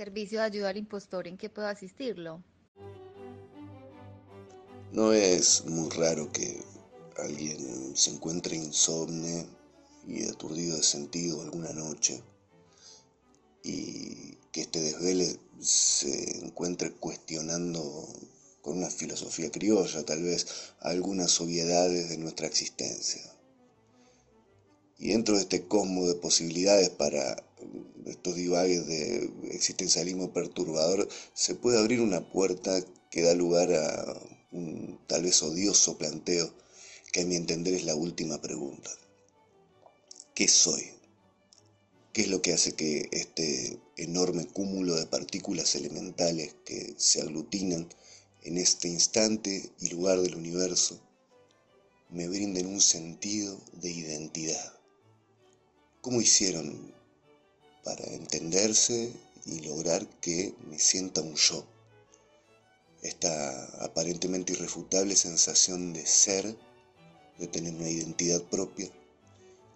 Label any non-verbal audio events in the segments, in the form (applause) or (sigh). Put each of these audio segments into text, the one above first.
Servicio de ayuda al impostor, ¿en qué puedo asistirlo? No es muy raro que alguien se encuentre insomne y aturdido de sentido alguna noche y que este desvele se encuentre cuestionando con una filosofía criolla tal vez algunas obviedades de nuestra existencia. Y dentro de este cosmos de posibilidades para estos divagues de existencialismo perturbador, se puede abrir una puerta que da lugar a un tal vez odioso planteo que a mi entender es la última pregunta. ¿Qué soy? ¿Qué es lo que hace que este enorme cúmulo de partículas elementales que se aglutinan en este instante y lugar del universo me brinden un sentido de identidad? ¿Cómo hicieron para entenderse y lograr que me sienta un yo? Esta aparentemente irrefutable sensación de ser, de tener una identidad propia,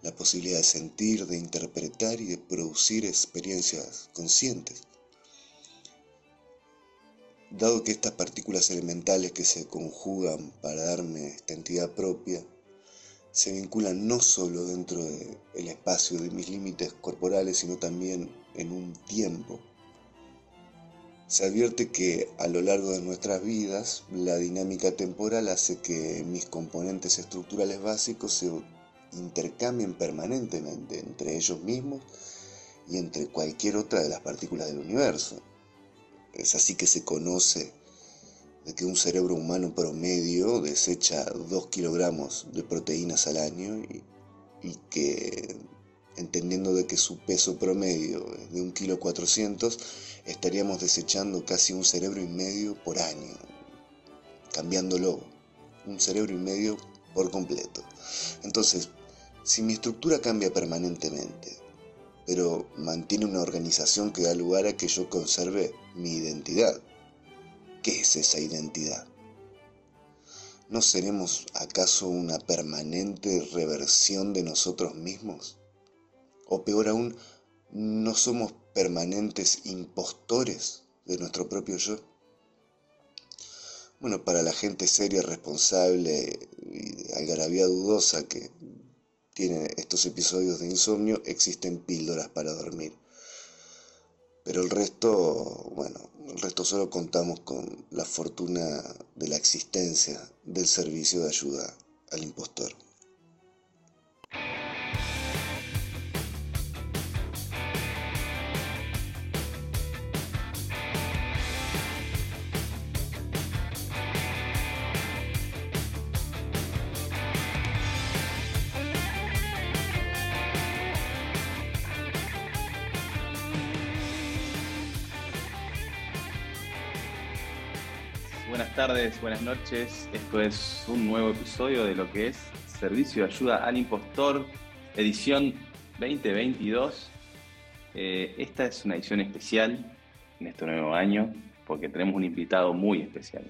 la posibilidad de sentir, de interpretar y de producir experiencias conscientes. Dado que estas partículas elementales que se conjugan para darme esta entidad propia se vinculan no solo dentro del espacio de mis límites corporales, sino también en un tiempo, se advierte que a lo largo de nuestras vidas la dinámica temporal hace que mis componentes estructurales básicos se intercambien permanentemente entre ellos mismos y entre cualquier otra de las partículas del universo. Es así que se conoce de que un cerebro humano promedio desecha 2 kilogramos de proteínas al año y, que entendiendo de que su peso promedio es de 1 kilo 400, estaríamos desechando casi un cerebro y medio por año, cambiándolo, un cerebro y medio por completo. Entonces, si mi estructura cambia permanentemente, pero mantiene una organización que da lugar a que yo conserve mi identidad, ¿qué es esa identidad? ¿No seremos acaso una permanente reversión de nosotros mismos? O peor aún, ¿no somos permanentes impostores de nuestro propio yo? Bueno, para la gente seria, responsable y algarabía dudosa que tiene estos episodios de insomnio, existen píldoras para dormir. Pero el resto, bueno, el resto solo contamos con la fortuna de la existencia del servicio de ayuda al impostor. Buenas tardes, buenas noches. Esto es un nuevo episodio de lo que es Servicio de Ayuda al Impostor, edición 2022. Eh, esta es una edición especial en este nuevo año porque tenemos un invitado muy especial.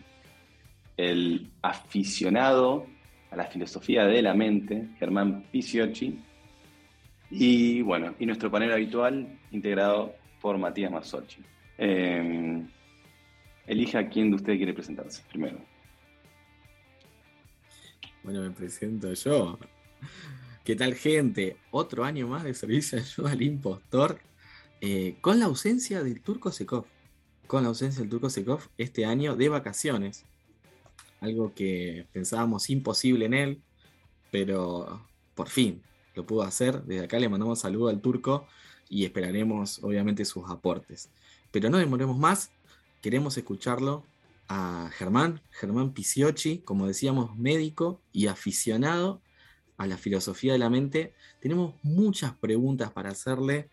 El aficionado a la filosofía de la mente, Germán Pisiocchi. Y bueno, y nuestro panel habitual integrado por Matías Mazzocchi. Eh, Elija a quién de ustedes quiere presentarse primero. Bueno, me presento yo. ¿Qué tal, gente? Otro año más de servicio de ayuda al impostor eh, con la ausencia del Turco Sekov. Con la ausencia del Turco Sekov este año de vacaciones. Algo que pensábamos imposible en él, pero por fin lo pudo hacer. Desde acá le mandamos saludo al Turco y esperaremos, obviamente, sus aportes. Pero no demoremos más, queremos escucharlo a Germán, Germán Pisiocchi, como decíamos, médico y aficionado a la filosofía de la mente. Tenemos muchas preguntas para hacerle,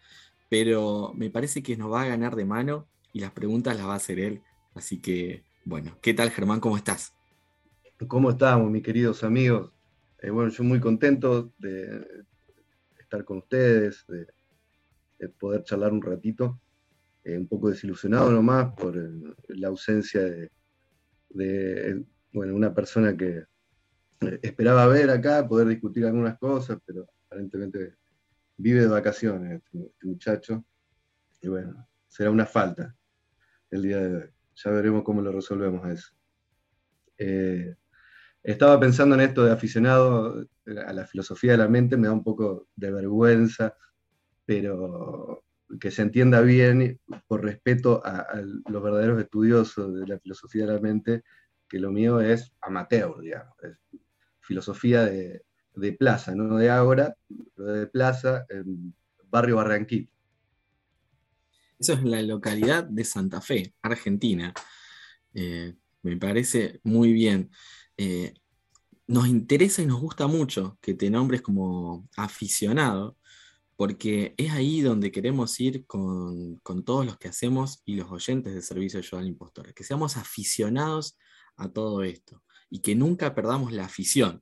pero me parece que nos va a ganar de mano y las preguntas las va a hacer él. Así que, bueno, ¿qué tal Germán? ¿Cómo estás? ¿Cómo estamos, mis queridos amigos? Eh, bueno, yo muy contento de estar con ustedes, de poder charlar un ratito. Eh, un poco desilusionado nomás por la ausencia de, bueno, una persona que eh, esperaba ver acá, poder discutir algunas cosas, pero aparentemente vive de vacaciones este, este muchacho. Y bueno, será una falta el día de hoy. Ya veremos cómo lo resolvemos a eso. Eh, estaba pensando en esto de aficionado a la filosofía de la mente, me da un poco de vergüenza, pero que se entienda bien por respeto a, los verdaderos estudiosos de la filosofía de la mente, que lo mío es amateur, digamos, filosofía de, plaza, no de ahora, pero de plaza, en barrio Barranquito. Eso es la localidad de Santa Fe, Argentina. Eh, me parece muy bien. Eh, nos interesa y nos gusta mucho que te nombres como aficionado, porque es ahí donde queremos ir con, todos los que hacemos y los oyentes de Servicio de Ayuda al Impostor, que seamos aficionados a todo esto y que nunca perdamos la afición,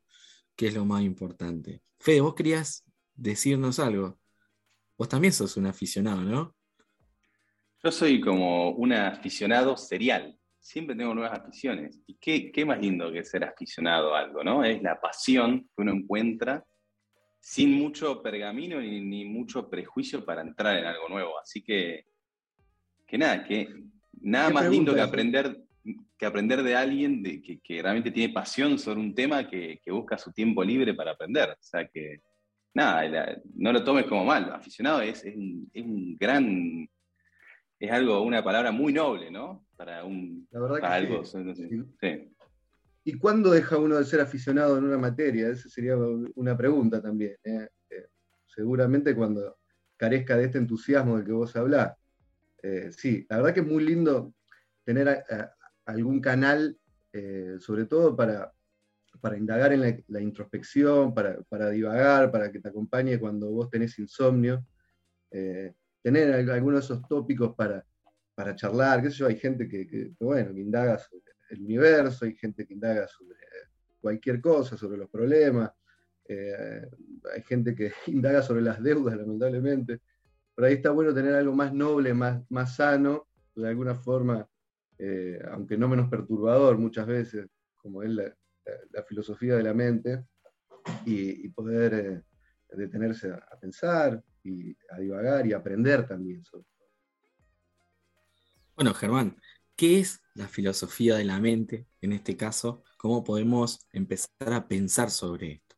que es lo más importante. Fede, vos querías decirnos algo. Vos también sos un aficionado, ¿no? Yo soy como un aficionado serial siempre tengo nuevas aficiones. ¿Y qué, más lindo que ser aficionado a algo, ¿no? Es la pasión que uno encuentra sin mucho pergamino ni, mucho prejuicio para entrar en algo nuevo. Así que, que nada, que nada más lindo que aprender, que aprender de alguien de, que, realmente tiene pasión sobre un tema que, busca su tiempo libre para aprender. O sea que, nada, no lo tomes como mal. Aficionado es, es, un, gran es algo, una palabra muy noble, ¿no? Para un La verdad que algo. Sí. ¿Y cuándo deja uno de ser aficionado en una materia? Esa sería una pregunta también. ¿eh? Eh, seguramente cuando carezca de este entusiasmo del que vos hablás. Eh, sí, la verdad que es muy lindo tener algún canal, sobre todo para, para indagar en la, introspección, para, para, divagar, para que te acompañe cuando vos tenés insomnio tener algunos de esos tópicos para, para charlar, qué sé yo, hay gente que, bueno, que indaga sobre el universo, hay gente que indaga sobre cualquier cosa, sobre los problemas, eh, hay gente que (laughs) indaga sobre las deudas, lamentablemente, pero ahí está bueno tener algo más noble, más, más sano, de alguna forma, eh, aunque no menos perturbador muchas veces, como es la, filosofía de la mente, y, poder eh, detenerse a pensar, y a divagar y aprender también sobre Bueno, Germán, ¿qué es la filosofía de la mente en este caso? ¿Cómo podemos empezar a pensar sobre esto?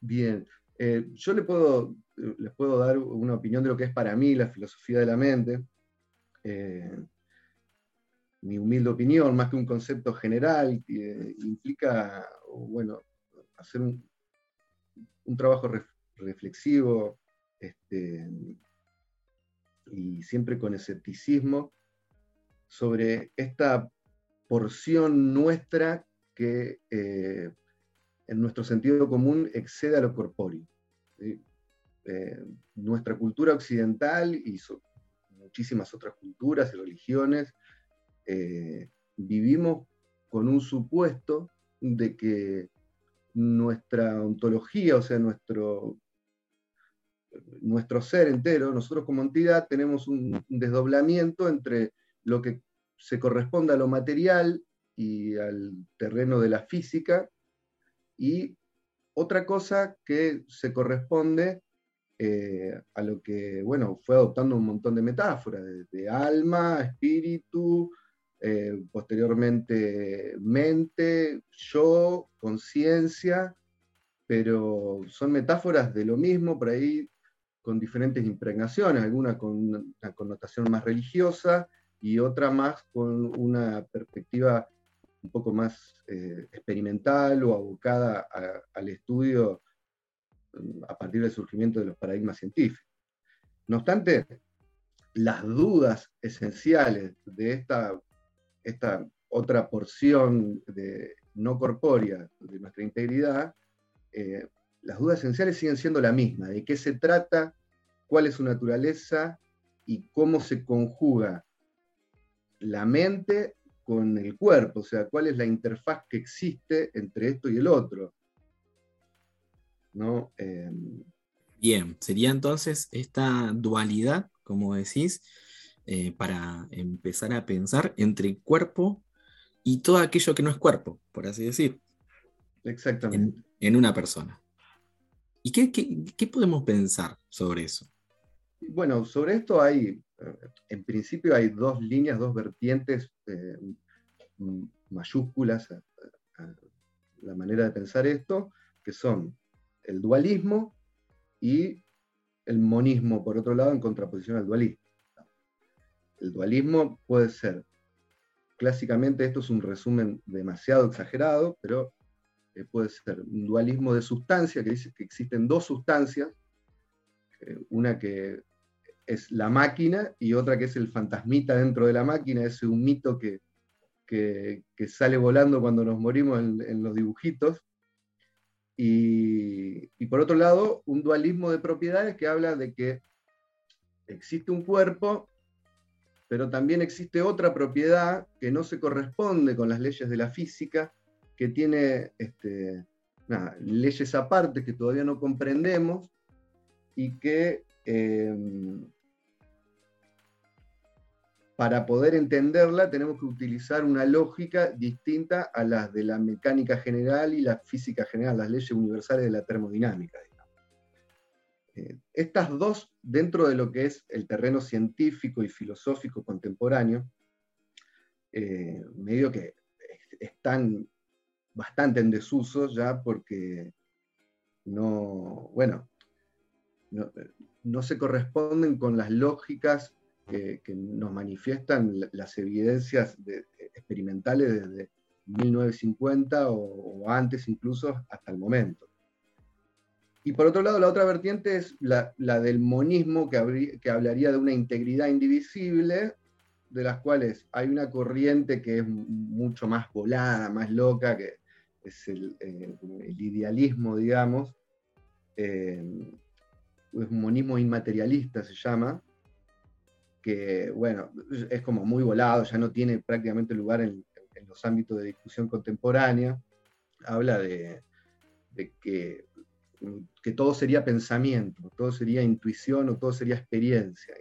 Bien, eh, yo le puedo, les puedo dar una opinión de lo que es para mí la filosofía de la mente. Eh, mi humilde opinión, más que un concepto general, implica, bueno, hacer un, un trabajo reflexivo este, y siempre con escepticismo sobre esta porción nuestra que eh, en nuestro sentido común excede a lo corpóreo. Eh, nuestra cultura occidental y muchísimas otras culturas y religiones eh, vivimos con un supuesto de que nuestra ontología, o sea, nuestro nuestro ser entero, nosotros como entidad tenemos un, desdoblamiento entre lo que se corresponde a lo material y al terreno de la física, y otra cosa que se corresponde eh, a lo que, bueno, fue adoptando un montón de metáforas, de, alma, espíritu, eh, posteriormente mente, yo, conciencia, pero son metáforas de lo mismo, por ahí con diferentes impregnaciones, alguna con una connotación más religiosa y otra más con una perspectiva un poco más eh, experimental o abocada al estudio mm, a partir del surgimiento de los paradigmas científicos. No obstante, las dudas esenciales de esta, esta otra porción de, no corpórea de nuestra integridad, eh, las dudas esenciales siguen siendo la misma, de qué se trata cuál es su naturaleza y cómo se conjuga la mente con el cuerpo, o sea, cuál es la interfaz que existe entre esto y el otro. ¿No? Em, Bien, sería entonces esta dualidad, como decís, eh, para empezar a pensar entre cuerpo y todo aquello que no es cuerpo, por así decir. Exactamente. En, una persona. ¿Y qué podemos pensar sobre eso? bueno, sobre esto hay, en principio hay dos líneas, dos vertientes eh, mayúsculas a, la manera de pensar esto, que son el dualismo y el monismo, por otro lado, en contraposición al dualismo. El dualismo puede ser, clásicamente esto es un resumen demasiado exagerado, pero eh, puede ser un dualismo de sustancia, que dice que existen dos sustancias, una que es la máquina y otra que es el fantasmita dentro de la máquina, ese un mito que, que, sale volando cuando nos morimos en, los dibujitos. Y, y, por otro lado, un dualismo de propiedades que habla de que existe un cuerpo, pero también existe otra propiedad que no se corresponde con las leyes de la física, que tiene este, leyes aparte que todavía no comprendemos y que em, para poder entenderla tenemos que utilizar una lógica distinta a las de la mecánica general y la física general, las leyes universales de la termodinámica. Eh, estas dos, dentro de lo que es el terreno científico y filosófico contemporáneo, eh, medio que están bastante en desuso ya porque no, bueno, no se corresponden con las lógicas que, nos manifiestan las evidencias experimentales desde 1950 o, antes incluso hasta el momento. Y por otro lado, la otra vertiente es la, del monismo, que, hablaría de una integridad indivisible, de las cuales hay una corriente que es mucho más volada, más loca, que es el, idealismo, digamos, eh, es un monismo inmaterialista se llama, que, bueno, es como muy volado, ya no tiene prácticamente lugar en, los ámbitos de discusión contemporánea. Habla de, que, que, todo sería pensamiento, todo sería intuición o todo sería experiencia.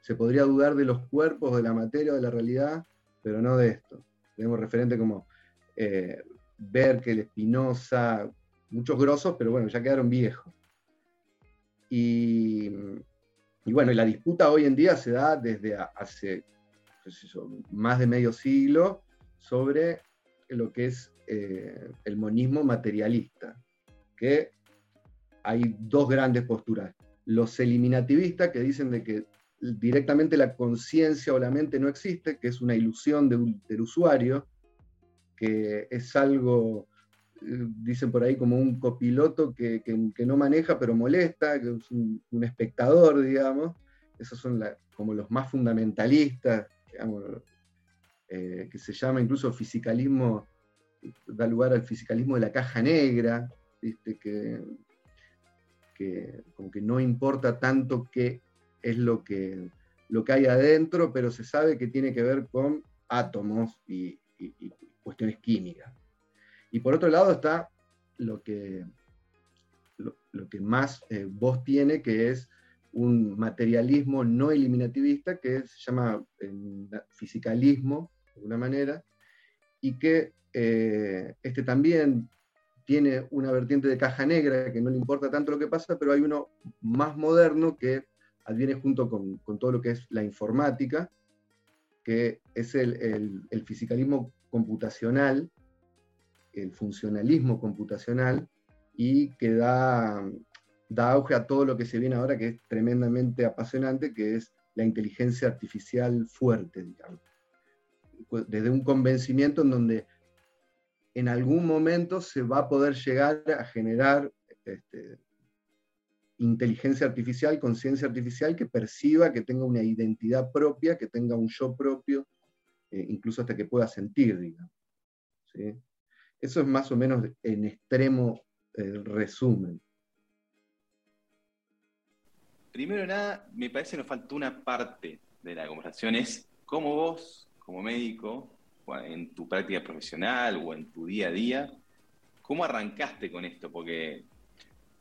Se podría dudar de los cuerpos, de la materia, de la realidad, pero no de esto. Tenemos referente como eh, Berkel, Espinosa, muchos grosos, pero bueno, ya quedaron viejos. Y y bueno, la disputa hoy en día se da desde hace más de medio siglo sobre lo que es eh, el monismo materialista, que hay dos grandes posturas. Los eliminativistas que dicen de que directamente la conciencia o la mente no existe, que es una ilusión del usuario, que es algo dicen por ahí como un copiloto que, no maneja pero molesta, que es un, espectador, digamos. Esos son como los más fundamentalistas, eh, que se llama incluso fisicalismo, da lugar al fisicalismo de la caja negra, Que, como que no importa tanto qué es lo que, lo que hay adentro, pero se sabe que tiene que ver con átomos y cuestiones químicas. Y por otro lado está lo que, lo, que más eh, voz tiene, que es un materialismo no eliminativista, que se llama fisicalismo, de alguna manera, y que eh, este también tiene una vertiente de caja negra, que no le importa tanto lo que pasa, pero hay uno más moderno que adviene junto con, todo lo que es la informática, que es el, el fisicalismo computacional, el funcionalismo computacional y que da, da auge a todo lo que se viene ahora, que es tremendamente apasionante, que es la inteligencia artificial fuerte, digamos. Desde un convencimiento en donde en algún momento se va a poder llegar a generar este, inteligencia artificial, conciencia artificial que perciba, que tenga una identidad propia, que tenga un yo propio, eh, incluso hasta que pueda sentir, digamos. ¿sí? Eso es más o menos en extremo el resumen. Primero nada, me parece que nos faltó una parte de la conversación, es cómo vos, como médico, en tu práctica profesional o en tu día a día, ¿cómo arrancaste con esto? Porque,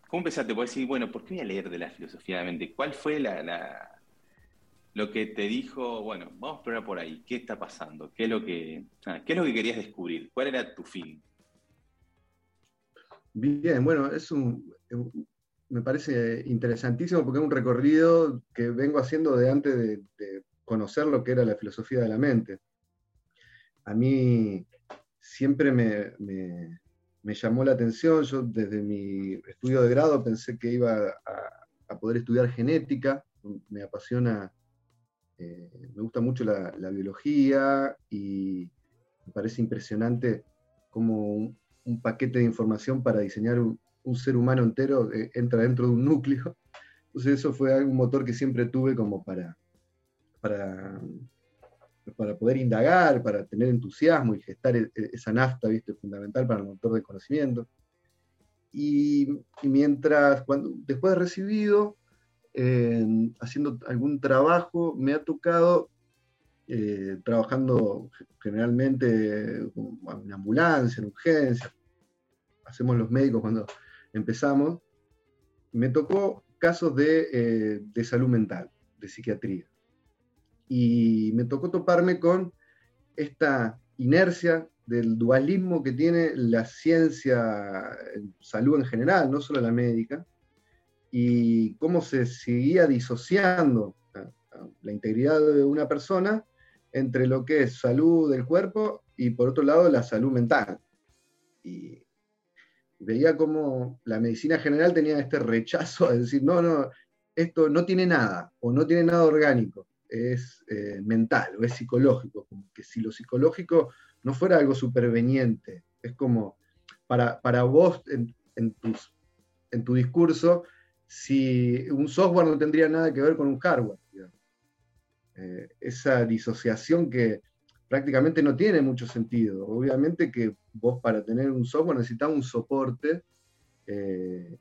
¿cómo empezaste? Puedes decir, bueno, ¿por qué voy a leer de la filosofía de la mente? ¿Cuál fue la, lo que te dijo, bueno, vamos a explorar por ahí, qué está pasando, qué es lo que, ah, qué es lo que querías descubrir, cuál era tu fin. Bien, bueno, es un, me parece interesantísimo porque es un recorrido que vengo haciendo de antes de, conocer lo que era la filosofía de la mente. A mí siempre me, me, llamó la atención, yo desde mi estudio de grado pensé que iba a, poder estudiar genética, me apasiona, eh, me gusta mucho la, biología y me parece impresionante cómo un paquete de información para diseñar un, ser humano entero eh, entra dentro de un núcleo. Entonces eso fue un motor que siempre tuve como para, para, para poder indagar, para tener entusiasmo y gestar e, e, esa nafta, ¿viste? fundamental para el motor de conocimiento. Y, mientras, cuando, después de recibido, haciendo algún trabajo, me ha tocado, eh, trabajando generalmente en ambulancia, en urgencia, hacemos los médicos cuando empezamos, me tocó casos eh, de, salud mental, de psiquiatría. Y me tocó toparme con esta inercia del dualismo que tiene la ciencia, salud en general, no solo la médica, y cómo se seguía disociando la integridad de una persona entre lo que es salud del cuerpo y por otro lado la salud mental. Y veía como la medicina general tenía este rechazo a decir, no, no, esto no tiene nada, o no tiene nada orgánico, es eh, mental o es psicológico, como que si lo psicológico no fuera algo superveniente, es como para, para vos en, en, en tu discurso, si un software no tendría nada que ver con un hardware. Eh, esa disociación que, prácticamente no tiene mucho sentido. Obviamente que vos para tener un software necesitas un soporte, eh,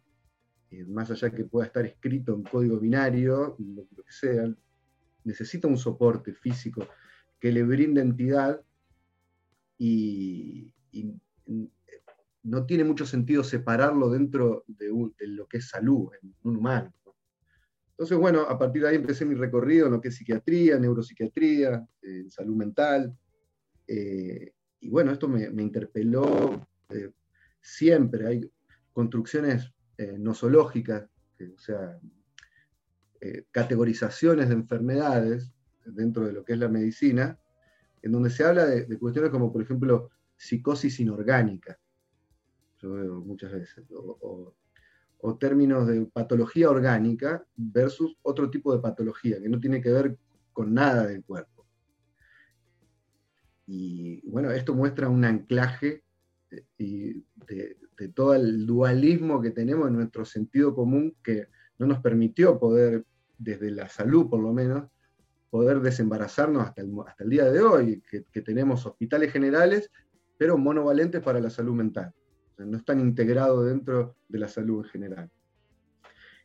más allá que pueda estar escrito en código binario, lo, que sea, necesita un soporte físico que le brinde entidad y, no tiene mucho sentido separarlo dentro de, lo que es salud en un humano. Entonces, bueno, a partir de ahí empecé mi recorrido en lo que es psiquiatría, neuropsiquiatría, eh, salud mental. Eh, y bueno, esto me, interpeló eh, siempre. Hay construcciones nosológicas, o sea, categorizaciones de enfermedades dentro de lo que es la medicina, en donde se habla de, cuestiones como, por ejemplo, psicosis inorgánica. Muchas veces. o términos de patología orgánica versus otro tipo de patología que no tiene que ver con nada del cuerpo. Y bueno, esto muestra un anclaje eh, de, todo el dualismo que tenemos en nuestro sentido común que no nos permitió poder, desde la salud por lo menos, poder desembarazarnos hasta el, día de hoy, que tenemos hospitales generales, pero monovalentes para la salud mental no están integrados dentro de la salud en general.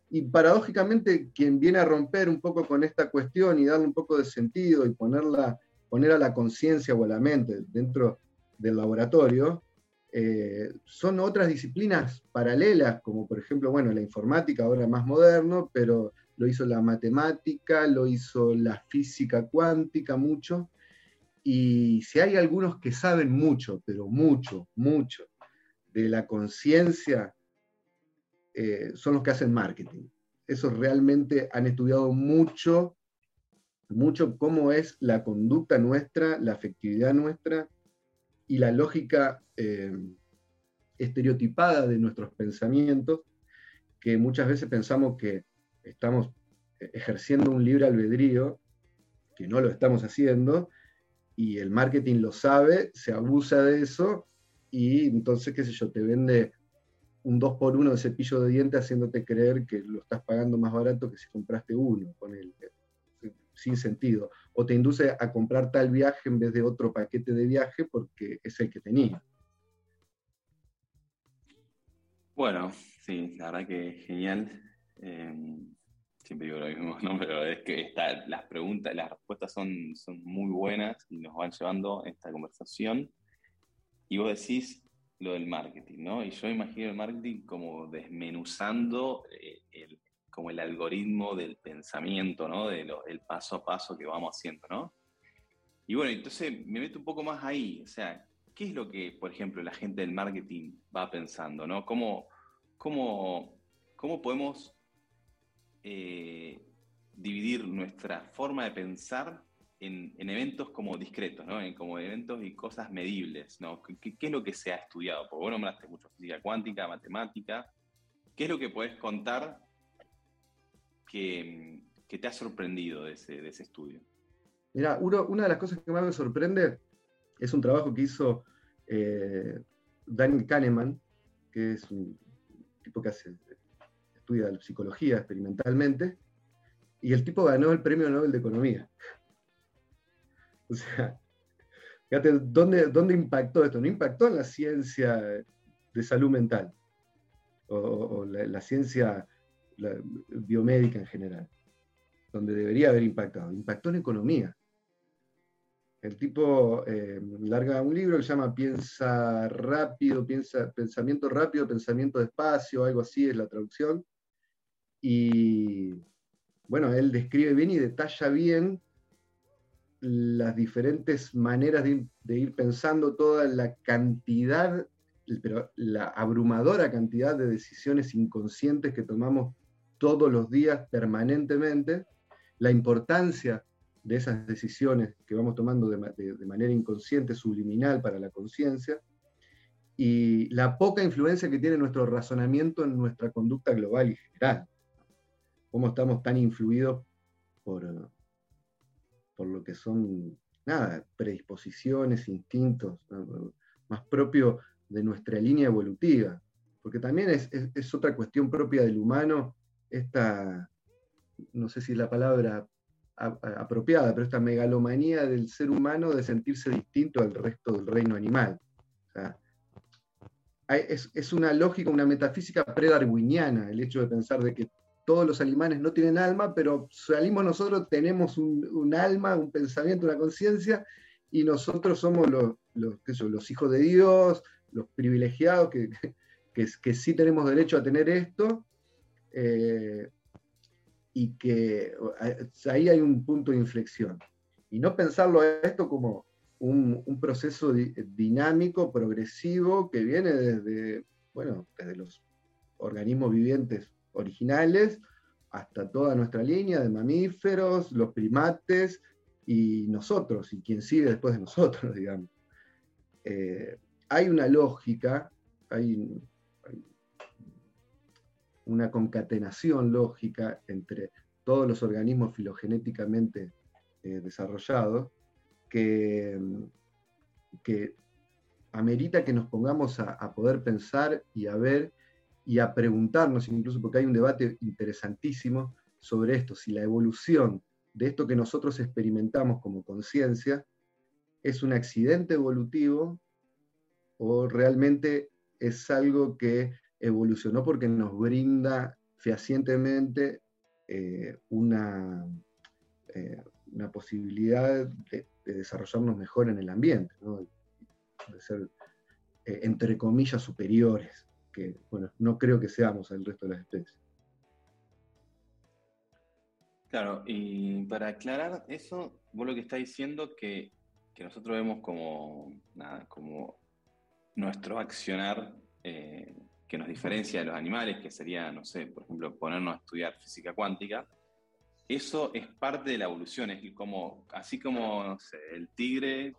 Y paradójicamente, quien viene a romper un poco con esta cuestión y darle un poco de sentido y ponerla, poner a la conciencia o a la mente dentro del laboratorio, eh, son otras disciplinas paralelas, como por ejemplo, bueno, la informática ahora más moderno, pero lo hizo la matemática, lo hizo la física cuántica mucho, y si hay algunos que saben mucho, pero mucho, mucho, de la conciencia eh, son los que hacen marketing. Esos realmente han estudiado mucho, mucho cómo es la conducta nuestra, la afectividad nuestra y la lógica eh, estereotipada de nuestros pensamientos, que muchas veces pensamos que estamos ejerciendo un libre albedrío, que no lo estamos haciendo, y el marketing lo sabe, se abusa de eso y entonces, qué sé yo, te vende un 2 por 1 de cepillo de dientes haciéndote creer que lo estás pagando más barato que si compraste uno, con el, sin sentido. O te induce a comprar tal viaje en vez de otro paquete de viaje porque es el que tenía. Bueno, sí, la verdad que genial. Em, siempre digo lo mismo, ¿no? pero es que las preguntas, las respuestas son, son muy buenas y nos van llevando esta conversación y vos decís lo del marketing, ¿no? Y yo imagino el marketing como desmenuzando eh, el, como el algoritmo del pensamiento, ¿no? De paso a paso que vamos haciendo, ¿no? Y bueno, entonces me meto un poco más ahí, o sea, ¿qué es lo que, por ejemplo, la gente del marketing va pensando, ¿no? ¿Cómo, cómo, ¿cómo podemos eh, dividir nuestra forma de pensar en, eventos como discretos, como eventos y cosas medibles. ¿Qué, es lo que se ha estudiado? Porque vos nombraste mucho física cuántica, matemática. ¿Qué es lo que podés contar que, te ha sorprendido de ese, estudio? Mira, una de las cosas que más me sorprende es un trabajo que hizo eh, Daniel Kahneman, que es un tipo que hace, estudia psicología experimentalmente, y el tipo ganó el premio Nobel de Economía. O sea, fíjate, ¿dónde, ¿dónde impactó esto? No impactó en la ciencia de salud mental o, la, ciencia biomédica en general, donde debería haber impactado. Impactó en economía. El tipo eh, larga un libro que se llama Piensa rápido, piensa, pensamiento rápido, pensamiento despacio, algo así es la traducción. Y bueno, él describe bien y detalla bien las diferentes maneras de ir, pensando toda la cantidad, pero la abrumadora cantidad de decisiones inconscientes que tomamos todos los días permanentemente, la importancia de esas decisiones que vamos tomando de, manera inconsciente, subliminal para la conciencia, y la poca influencia que tiene nuestro razonamiento en nuestra conducta global y general. Cómo estamos tan influidos por, por lo que son, nada, predisposiciones, instintos, más propio de nuestra línea evolutiva. Porque también es, otra cuestión propia del humano, esta, no sé si es la palabra apropiada, pero esta megalomanía del ser humano de sentirse distinto al resto del reino animal. es, es, una lógica, una metafísica predarwiniana el hecho de pensar de que todos los animales no tienen alma, pero salimos nosotros, tenemos un, alma, un pensamiento, una conciencia, y nosotros somos los, los, hijos de Dios, los privilegiados (laughs) que, que, sí tenemos derecho a tener esto, eh, y que ahí hay un punto de inflexión. Y no pensarlo esto como un, un proceso dinámico, progresivo, que viene desde, bueno, desde los organismos vivientes originales hasta toda nuestra línea de mamíferos, los primates y nosotros, y quien sigue después de nosotros, (laughs) digamos. Eh, hay una lógica, hay, una concatenación lógica entre todos los organismos filogenéticamente eh, desarrollados que, que, amerita que nos pongamos a poder pensar y a ver y a preguntarnos, incluso porque hay un debate interesantísimo sobre esto, si la evolución de esto que nosotros experimentamos como conciencia es un accidente evolutivo o realmente es algo que evolucionó porque nos brinda fehacientemente eh, una, eh, una, posibilidad de, desarrollarnos mejor en el ambiente, de ser, eh, entre comillas, superiores que, bueno, no creo que seamos el resto de las especies. Claro, y para aclarar eso, vos lo que estás diciendo que, que nosotros vemos como, como nuestro accionar eh, que nos diferencia de los animales, que sería, no sé, por ejemplo, ponernos a estudiar física cuántica, eso es parte de la evolución, es como, así como no sé, el tigre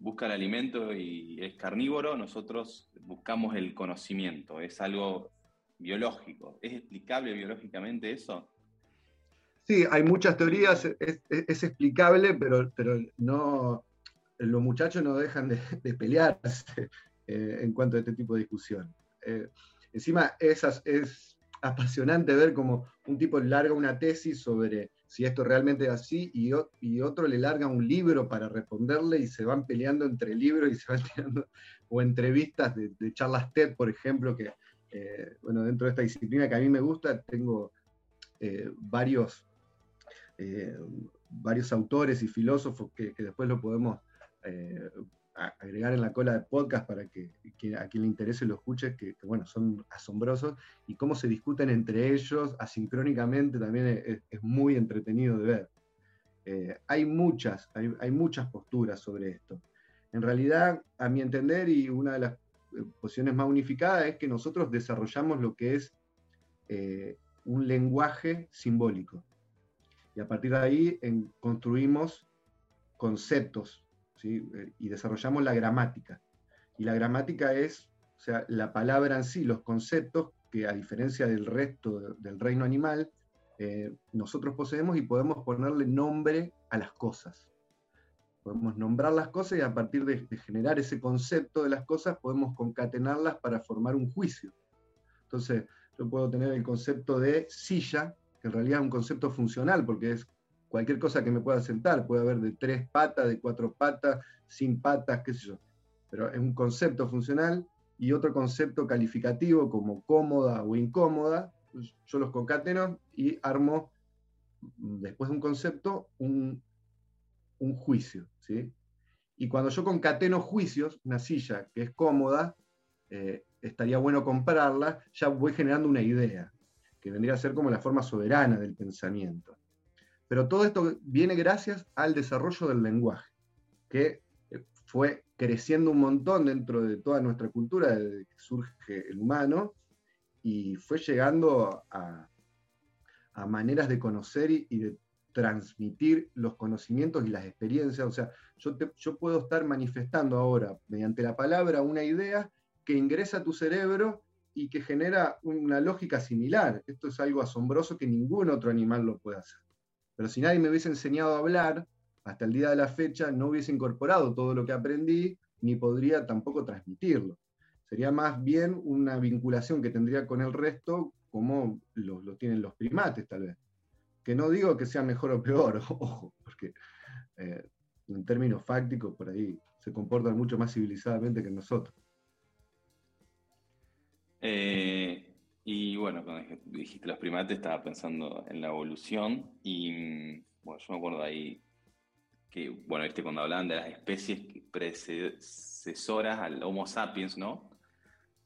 busca el alimento y es carnívoro, nosotros buscamos el conocimiento, es algo biológico. ¿Es explicable biológicamente eso? Sí, hay muchas teorías, es, explicable, pero, pero no, los muchachos no dejan de, de pelearse eh, en cuanto a este tipo de discusión. Eh, encima, esas, es apasionante ver cómo un tipo larga una tesis sobre si esto realmente es así, y, otro le larga un libro para responderle y se van peleando entre libros y se van (laughs) tirando, o entrevistas de, charlas TED, por ejemplo, que, eh, bueno, dentro de esta disciplina que a mí me gusta, tengo eh, varios, eh, varios autores y filósofos que, que después lo podemos agregar en la cola de podcast para que, a quien le interese lo escuche, que, bueno, son asombrosos, y cómo se discuten entre ellos asincrónicamente también es, muy entretenido de ver. Eh, hay, muchas, hay, muchas posturas sobre esto. En realidad, a mi entender, y una de las eh, posiciones más unificadas es que nosotros desarrollamos lo que es eh, un lenguaje simbólico. Y a partir de ahí construimos conceptos eh, y desarrollamos la gramática. Y la gramática es, o sea, la palabra en sí, los conceptos que a diferencia del resto del reino animal, eh, nosotros poseemos y podemos ponerle nombre a las cosas. Podemos nombrar las cosas y a partir de, generar ese concepto de las cosas podemos concatenarlas para formar un juicio. Entonces, yo puedo tener el concepto de silla, que en realidad es un concepto funcional, porque es cualquier cosa que me pueda sentar. Puede haber de tres patas, de cuatro patas, sin patas, qué sé yo. Pero es un concepto funcional y otro concepto calificativo como cómoda o incómoda. Pues yo los concateno y armo, después de un concepto, un, un juicio. ¿sí? Y cuando yo concateno juicios, una silla que es cómoda, eh, estaría bueno comprarla, ya voy generando una idea, que vendría a ser como la forma soberana del pensamiento. Pero todo esto viene gracias al desarrollo del lenguaje, que eh, fue creciendo un montón dentro de toda nuestra cultura desde que surge el humano y fue llegando a, maneras de conocer y, de transmitir los conocimientos y las experiencias. O sea, yo, yo puedo estar manifestando ahora, mediante la palabra, una idea que ingresa a tu cerebro y que genera una lógica similar. Esto es algo asombroso que ningún otro animal lo puede hacer. Pero si nadie me hubiese enseñado a hablar, hasta el día de la fecha no hubiese incorporado todo lo que aprendí, ni podría tampoco transmitirlo. Sería más bien una vinculación que tendría con el resto, como lo, lo tienen los primates, tal vez que no digo que sea mejor o peor, (laughs) ojo, porque eh, en términos fácticos por ahí se comportan mucho más civilizadamente que nosotros. Eh, y bueno, cuando dijiste los primates estaba pensando en la evolución y bueno, yo me acuerdo ahí que, bueno, este cuando hablaban de las especies predecesoras al Homo sapiens, ¿no?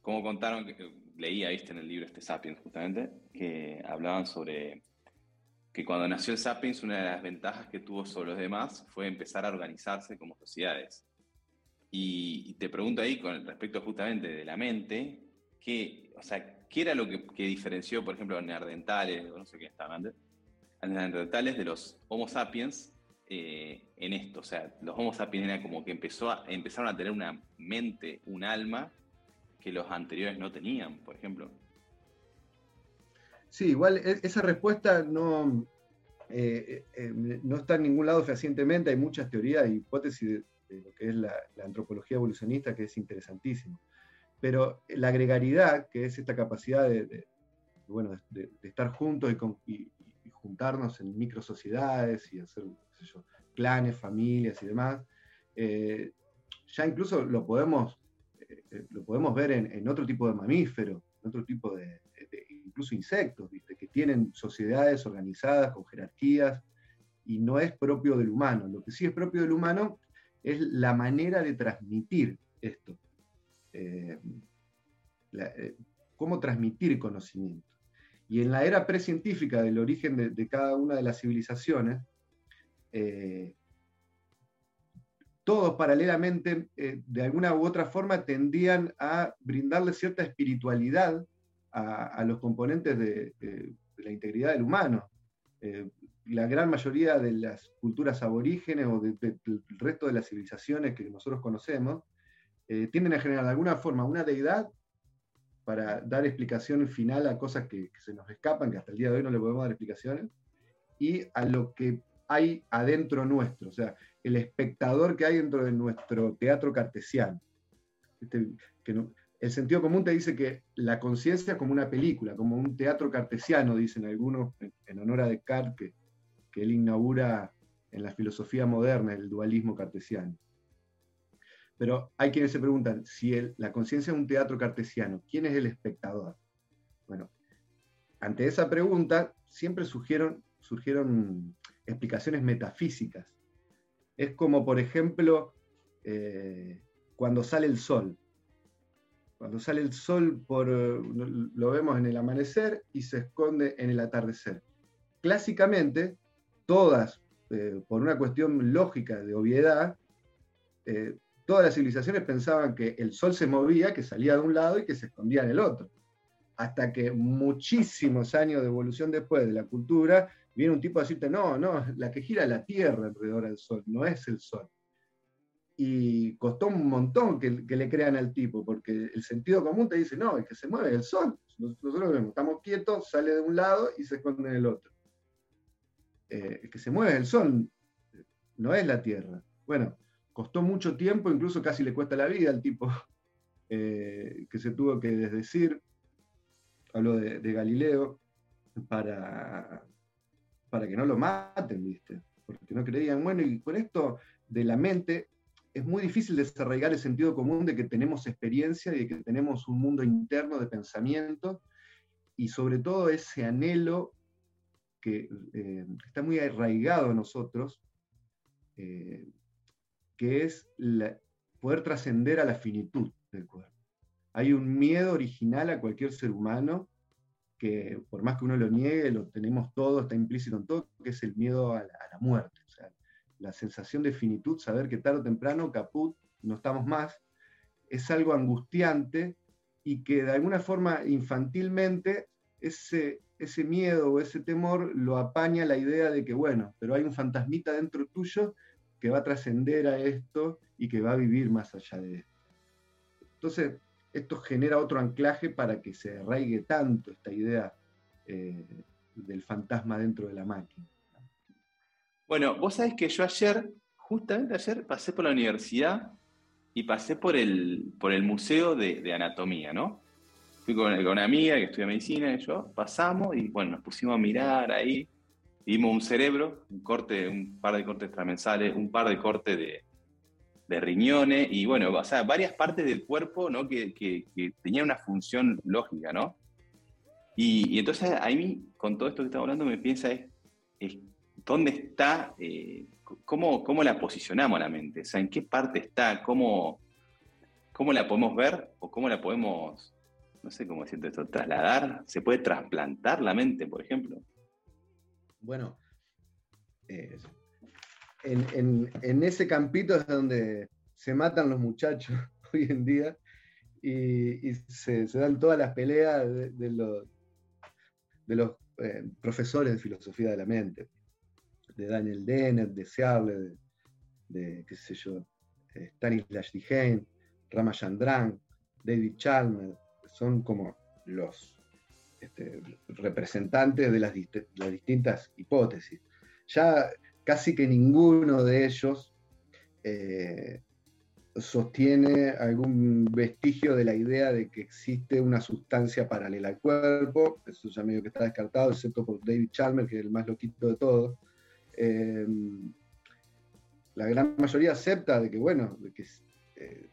Como contaron, que, leía, viste, en el libro este Sapiens justamente, que hablaban sobre que cuando nació el Sapiens, una de las ventajas que tuvo sobre los demás fue empezar a organizarse como sociedades. Y, te pregunto ahí, con respecto justamente de la mente, ¿qué, o sea, ¿qué era lo que, diferenció, por ejemplo, a neandertales, no sé qué estaban antes, neandertales de los Homo sapiens eh, en esto? O sea, los Homo sapiens era como que empezó empezaron a tener una mente, un alma, que los anteriores no tenían, por ejemplo. Sí, igual e, esa respuesta no, eh, eh, no está en ningún lado fehacientemente, hay muchas teorías e hipótesis de, lo que es la, antropología evolucionista que es interesantísimo. Pero la gregaridad, que es esta capacidad de, bueno, de, estar juntos y, juntarnos en micro sociedades y hacer clanes, familias y demás, eh, ya incluso lo podemos, lo podemos ver en, otro tipo de mamíferos, en otro tipo de, incluso insectos, ¿viste? que tienen sociedades organizadas con jerarquías y no es propio del humano. Lo que sí es propio del humano es la manera de transmitir esto. Eh, eh, cómo transmitir conocimiento. Y en la era precientífica del origen de, cada una de las civilizaciones, eh, todos paralelamente, de alguna u otra forma, tendían a brindarle cierta espiritualidad a, los componentes de, la integridad del humano. Eh, la gran mayoría de las culturas aborígenes o del resto de las civilizaciones que nosotros conocemos eh, tienden a generar de alguna forma una deidad para dar explicación final a cosas que, se nos escapan, que hasta el día de hoy no le podemos dar explicaciones, y a lo que hay adentro nuestro, o sea, el espectador que hay dentro de nuestro teatro cartesiano. Este, que el sentido común te dice que la conciencia es como una película, como un teatro cartesiano, dicen algunos, en, honor a Descartes, que, él inaugura en la filosofía moderna el dualismo cartesiano. Pero hay quienes se preguntan, si la conciencia es un teatro cartesiano, ¿quién es el espectador? Bueno, ante esa pregunta siempre surgieron, explicaciones metafísicas. Es como, por ejemplo, eh, cuando sale el sol. Cuando sale el sol, por, lo vemos en el amanecer y se esconde en el atardecer. Clásicamente, todas, eh, por una cuestión lógica de obviedad, eh, todas las civilizaciones pensaban que el sol se movía, que salía de un lado y que se escondía en el otro. hasta que muchísimos años de evolución después de la cultura, viene un tipo a decirte, no, no, la que gira la Tierra alrededor del Sol, no es el Sol. Y costó un montón que, le crean al tipo, porque el sentido común te dice, no, es que se mueve el Sol. Nosotros vemos, estamos quietos, sale de un lado y se esconde en el otro. Eh, el que se mueve el Sol, no es la Tierra. Bueno, costó mucho tiempo, incluso casi le cuesta la vida al tipo (laughs) eh, que se tuvo que desdecir. Hablo de, de Galileo, para, para que no lo maten, ¿viste? Porque no creían, bueno, y con esto de la mente, es muy difícil desarrollar el sentido común de que tenemos experiencia y de que tenemos un mundo interno de pensamiento y sobre todo ese anhelo que eh, está muy arraigado en nosotros, eh, que es poder trascender a la finitud del cuerpo. Hay un miedo original a cualquier ser humano que por más que uno lo niegue, lo tenemos todo, está implícito en todo, que es el miedo a la, muerte. O sea, la sensación de finitud, saber que tarde o temprano, caput, no estamos más, es algo angustiante y que de alguna forma infantilmente ese, ese miedo o ese temor lo apaña la idea de que, bueno, pero hay un fantasmita dentro tuyo que va a trascender a esto y que va a vivir más allá de esto. Entonces, esto genera otro anclaje para que se arraigue tanto esta idea eh, del fantasma dentro de la máquina. Bueno, vos sabés que yo ayer, justamente ayer, pasé por la universidad y pasé por el, por el museo de, anatomía, ¿no? Fui con, una amiga que estudia medicina y yo, pasamos y bueno, nos pusimos a mirar ahí, vimos un cerebro, un corte, un par de cortes transmensales, un par de cortes de, riñones y bueno, o sea, varias partes del cuerpo ¿no? que, que, tenían una función lógica, ¿no? Y, entonces a mí, con todo esto que estamos hablando, me piensa es, dónde está, eh, cómo, cómo, la posicionamos la mente, o sea, en qué parte está, cómo, cómo la podemos ver o cómo la podemos, no sé cómo decirte esto, trasladar, se puede trasplantar la mente, por ejemplo. Bueno, eh, en, ese campito es donde se matan los muchachos (laughs) hoy en día y, se, dan todas las peleas de, los, de eh, profesores de filosofía de la mente, de Daniel Dennett, de Searle, de, qué sé yo, Ramachandran, David Chalmers, son como los este, representantes de las, distintas hipótesis. Ya casi que ninguno de ellos eh, sostiene algún vestigio de la idea de que existe una sustancia paralela al cuerpo, eso ya medio que está descartado, excepto por David Chalmers, que es el más loquito de todos. Eh, la gran mayoría acepta de que, bueno, eh,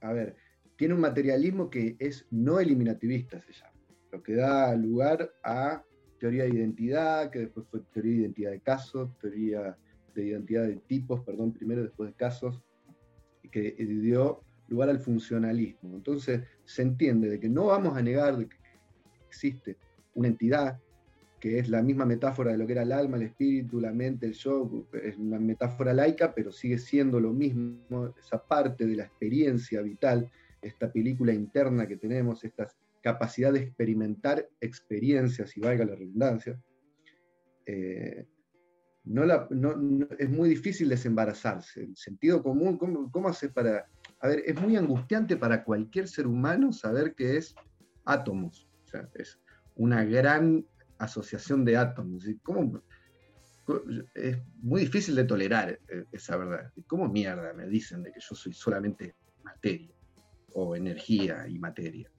a ver, tiene un materialismo que es no eliminativista, se llama, lo que da lugar a teoría de identidad, que después fue teoría de identidad de casos, teoría de identidad de tipos, perdón, primero, después de casos, que dio lugar al funcionalismo. Entonces se entiende de que no vamos a negar de que existe una entidad que es la misma metáfora de lo que era el alma, el espíritu, la mente, el yo, es una metáfora laica, pero sigue siendo lo mismo, esa parte de la experiencia vital, esta película interna que tenemos, estas capacidad de experimentar experiencias, y valga la redundancia, eh, no es muy difícil desembarazarse. El sentido común, ¿cómo, ¿cómo hace para...? A ver, es muy angustiante para cualquier ser humano saber que es átomos. O sea, es una gran asociación de átomos. ¿Cómo, es muy difícil de tolerar eh, esa verdad. ¿Cómo mierda me dicen de que yo soy solamente materia o energía y materia?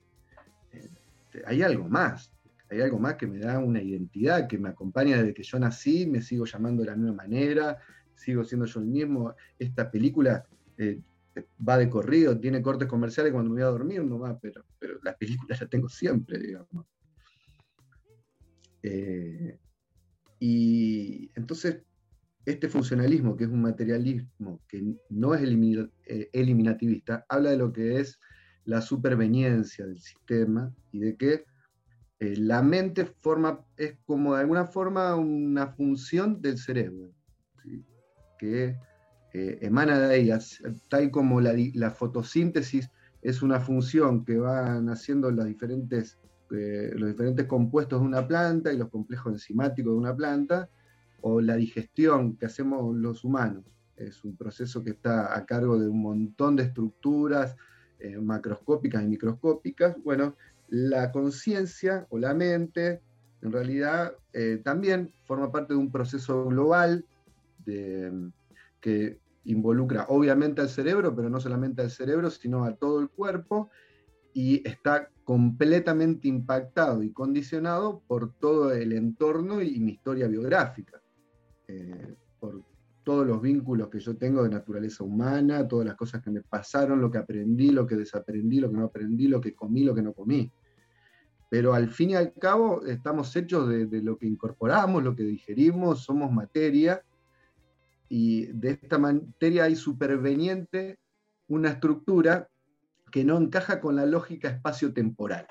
Este, hay algo más, hay algo más que me da una identidad, que me acompaña desde que yo nací, me sigo llamando de la misma manera, sigo siendo yo el mismo. Esta película eh, va de corrido, tiene cortes comerciales cuando me voy a dormir nomás, pero, pero la película (laughs) la tengo siempre, digamos. Eh, y entonces, este funcionalismo, que es un materialismo que no es eh, eliminativista, habla de lo que es la superveniencia del sistema y de que eh, la mente forma, es como de alguna forma una función del cerebro, que eh, emana de ella, tal como la, fotosíntesis es una función que van haciendo las diferentes, los diferentes compuestos de una planta y los complejos enzimáticos de una planta, o la digestión que hacemos los humanos. Es un proceso que está a cargo de un montón de estructuras eh, macroscópicas y microscópicas. Bueno, la conciencia o la mente en realidad eh, también forma parte de un proceso global que involucra obviamente al cerebro, pero no solamente al cerebro, sino a todo el cuerpo, y está completamente impactado y condicionado por todo el entorno y mi historia biográfica, eh, por todos los vínculos que yo tengo de naturaleza humana, todas las cosas que me pasaron, lo que aprendí, lo que desaprendí, lo que no aprendí, lo que comí, lo que no comí. Pero al fin y al cabo estamos hechos de, de lo que incorporamos, lo que digerimos, somos materia, y de esta materia hay superveniente una estructura que no encaja con la lógica espacio-temporal,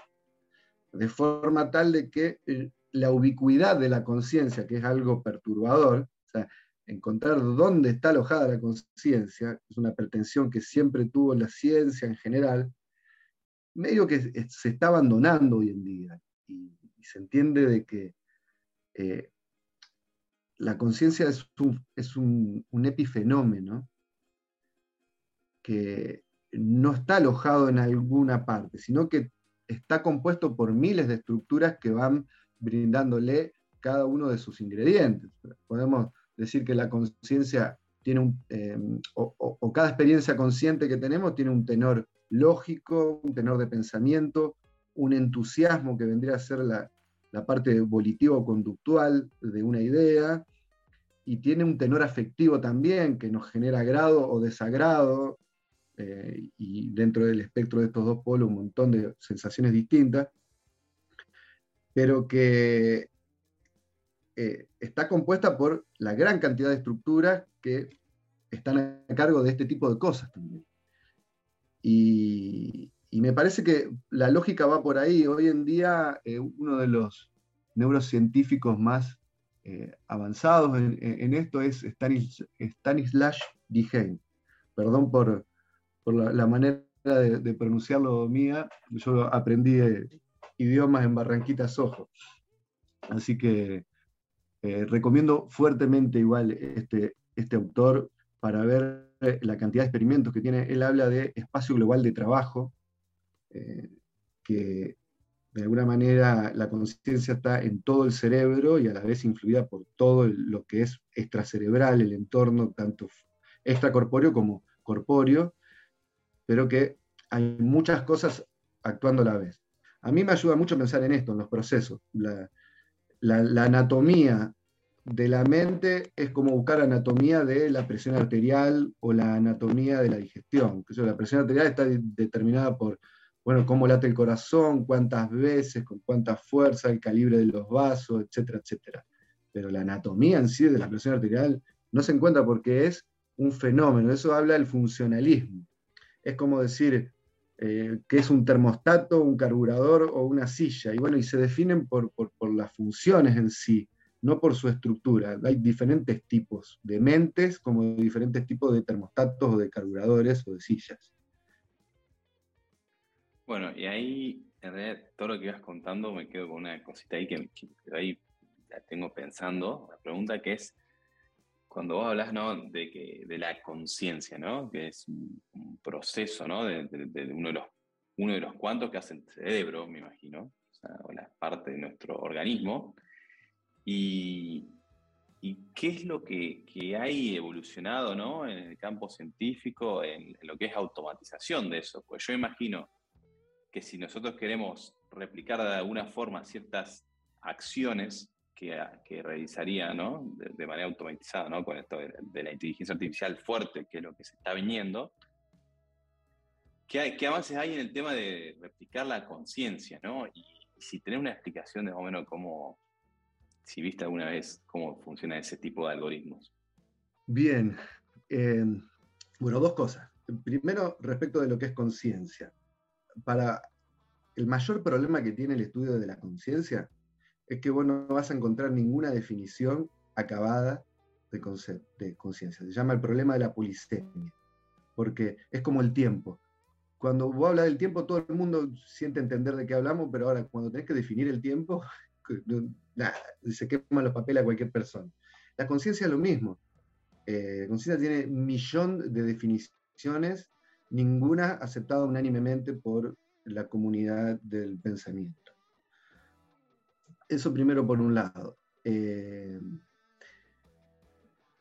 de forma tal de que eh, la ubicuidad de la conciencia, que es algo perturbador, o sea, encontrar dónde está alojada la conciencia, es una pretensión que siempre tuvo la ciencia en general, medio que se está abandonando hoy en día. Y, se entiende de que eh, la conciencia es, un, epifenómeno que no está alojado en alguna parte, sino que está compuesto por miles de estructuras que van brindándole cada uno de sus ingredientes. Podemos decir que la conciencia tiene un, em, o, cada experiencia consciente que tenemos tiene un tenor lógico, un tenor de pensamiento, un entusiasmo que vendría a ser la, la parte volitiva o conductual de una idea, y tiene un tenor afectivo también que nos genera agrado o desagrado, eh, y dentro del espectro de estos dos polos un montón de sensaciones distintas, pero que eh, está compuesta por la gran cantidad de estructuras que están a cargo de este tipo de cosas también. Y, me parece que la lógica va por ahí. Hoy en día eh, uno de los neurocientíficos más eh, avanzados en, esto es Stanis, Stanislas Dehaene. Perdón por, la, manera de, pronunciarlo mía, yo aprendí idiomas en Barranquita Sojo. Así que eh, recomiendo fuertemente igual este, este autor para ver la cantidad de experimentos que tiene. Él habla de espacio global de trabajo, que de alguna manera la conciencia está en todo el cerebro y a la vez influida por todo lo que es extracerebral, el entorno, tanto extracorpóreo como corpóreo, pero que hay muchas cosas actuando a la vez. A mí me ayuda mucho pensar en esto, en los procesos. La, anatomía de la mente es como buscar anatomía de la presión arterial o la anatomía de la digestión. La presión arterial está determinada por bueno, cómo late el corazón, cuántas veces, con cuánta fuerza, el calibre de los vasos, etcétera, etcétera. Pero la anatomía en sí de la presión arterial no se encuentra porque es un fenómeno, eso habla del funcionalismo. Es como decir eh, que es un termostato, un carburador o una silla, y bueno, y se definen por, por las funciones en sí, no por su estructura. Hay diferentes tipos de mentes como diferentes tipos de termostatos o de carburadores o de sillas. Bueno, y ahí, en realidad, todo lo que ibas contando, me quedo con una cosita ahí que, ahí la tengo pensando. La pregunta que es, cuando vos hablas ¿no? de, que, de la conciencia, ¿no? que es un, proceso ¿no? de, uno, de los, uno de los cuantos que hace el cerebro, me imagino, o, sea, la parte de nuestro organismo, y, y qué es lo que, que, hay evolucionado ¿no? en el campo científico, en, en, lo que es automatización de eso. Pues yo imagino que si nosotros queremos replicar de alguna forma ciertas acciones que, que realizaría ¿no? de, manera automatizada, ¿no? con esto de, la inteligencia artificial fuerte, que es lo que se está viniendo, ¿qué, qué avances hay en el tema de replicar la conciencia? ¿no? Y, si tenés una explicación de más o menos cómo, si viste alguna vez cómo funciona ese tipo de algoritmos. Bien, eh, bueno, dos cosas. Primero, respecto de lo que es conciencia para el mayor problema que tiene el estudio de la conciencia es que vos no vas a encontrar ninguna definición acabada de, conciencia. Se llama el problema de la polisemia, porque es como el tiempo. cuando vos hablas del tiempo, todo el mundo siente entender de qué hablamos, pero ahora cuando tenés que definir el tiempo, (laughs) se queman los papeles a cualquier persona. La conciencia es lo mismo. Eh, la conciencia tiene un millón de definiciones, ninguna aceptada unánimemente por la comunidad del pensamiento. Eso primero por un lado. Eh,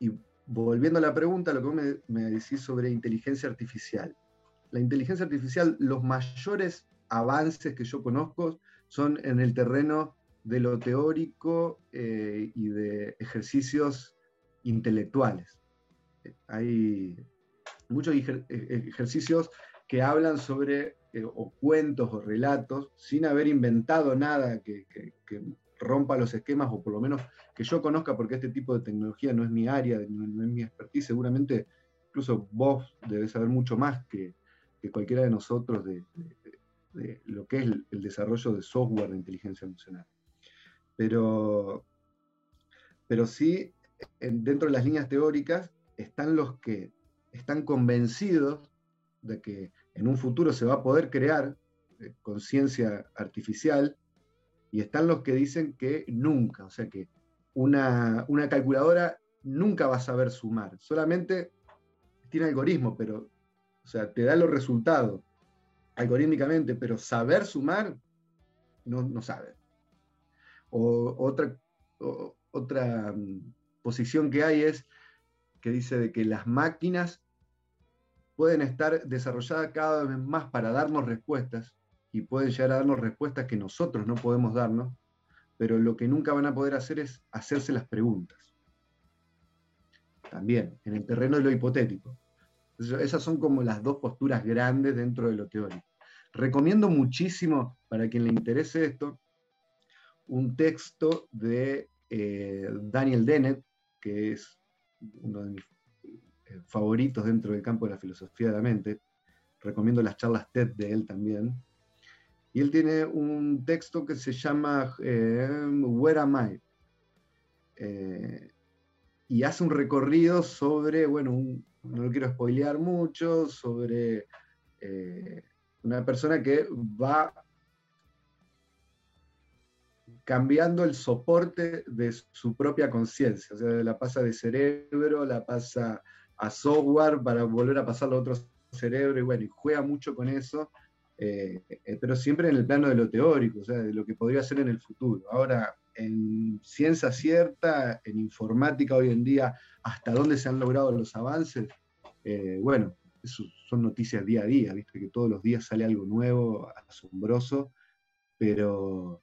y volviendo a la pregunta, lo que me, me decís sobre inteligencia artificial. La inteligencia artificial, los mayores avances que yo conozco son en el terreno de lo teórico eh, y de ejercicios intelectuales. Hay muchos ejercicios que hablan sobre eh, o cuentos o relatos sin haber inventado nada que, rompa los esquemas o por lo menos que yo conozca porque este tipo de tecnología no es mi área, no, es mi expertise, seguramente incluso vos debes saber mucho más que, cualquiera de nosotros de, lo que es el, desarrollo de software de inteligencia emocional. Pero, pero sí, dentro de las líneas teóricas están los que están convencidos de que en un futuro se va a poder crear eh, conciencia artificial y están los que dicen que nunca, o sea que una, calculadora nunca va a saber sumar, solamente tiene algoritmo, pero, o sea, te da los resultados algorítmicamente, pero saber sumar, no, no sabe. O otra, otra mm, posición que hay es que dice de que las máquinas pueden estar desarrolladas cada vez más para darnos respuestas y pueden llegar a darnos respuestas que nosotros no podemos darnos, pero lo que nunca van a poder hacer es hacerse las preguntas. También, en el terreno de lo hipotético. Esas son como las dos posturas grandes dentro de lo teórico. Recomiendo muchísimo, para quien le interese esto, un texto de eh, Daniel Dennett, que es uno de mis eh, favoritos dentro del campo de la filosofía de la mente. Recomiendo las charlas TED de él también. Y él tiene un texto que se llama eh, Where Am I? y hace un recorrido sobre, bueno, no lo quiero spoilear mucho, sobre una persona que va cambiando el soporte de su propia conciencia, o sea, la pasa de cerebro, la pasa a software para volver a pasarlo a otro cerebro, y bueno, juega mucho con eso, eh, eh, pero siempre en el plano de lo teórico, o sea, de lo que podría ser en el futuro. Ahora, en ciencia cierta, en informática hoy en día, hasta dónde se han logrado los avances, eh, bueno, son noticias día a día, viste que todos los días sale algo nuevo, asombroso, pero